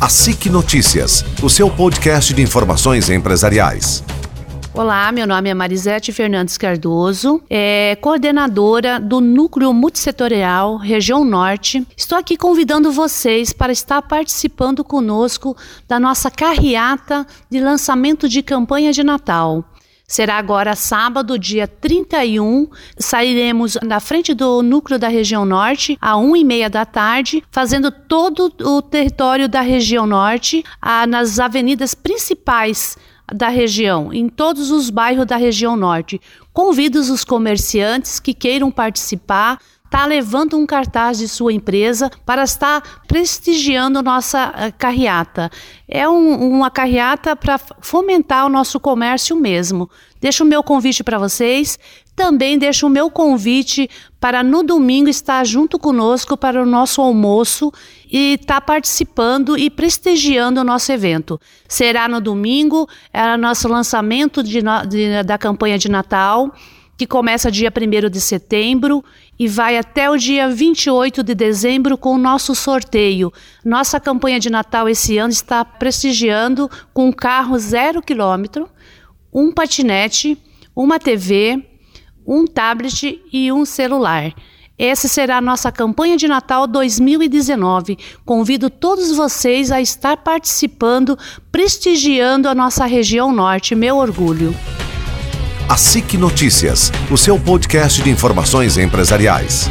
A SIC Notícias, o seu podcast de informações empresariais. Olá, meu nome é Marisete Fernandes Cardoso, é coordenadora do Núcleo Multissetorial Região Norte. Estou aqui convidando vocês para estar participando conosco da nossa carreata de lançamento de campanha de Natal. Será agora sábado, dia 31. Sairemos na frente do núcleo da região norte, às 1 e meia da tarde, fazendo todo o território da região norte, nas avenidas principais da região, em todos os bairros da região norte. Convido os comerciantes que queiram participar está levando um cartaz de sua empresa para estar prestigiando nossa eh, carreata. É um, uma carreata para fomentar o nosso comércio mesmo. Deixo o meu convite para vocês. Também deixo o meu convite para no domingo estar junto conosco para o nosso almoço e estar tá participando e prestigiando o nosso evento. Será no domingo, é nosso lançamento de, de, da campanha de Natal que começa dia 1 de setembro e vai até o dia 28 de dezembro com o nosso sorteio. Nossa campanha de Natal esse ano está prestigiando com um carro zero quilômetro, um patinete, uma TV, um tablet e um celular. Essa será a nossa campanha de Natal 2019. Convido todos vocês a estar participando, prestigiando a nossa região norte. Meu orgulho. A SIC Notícias, o seu podcast de informações empresariais.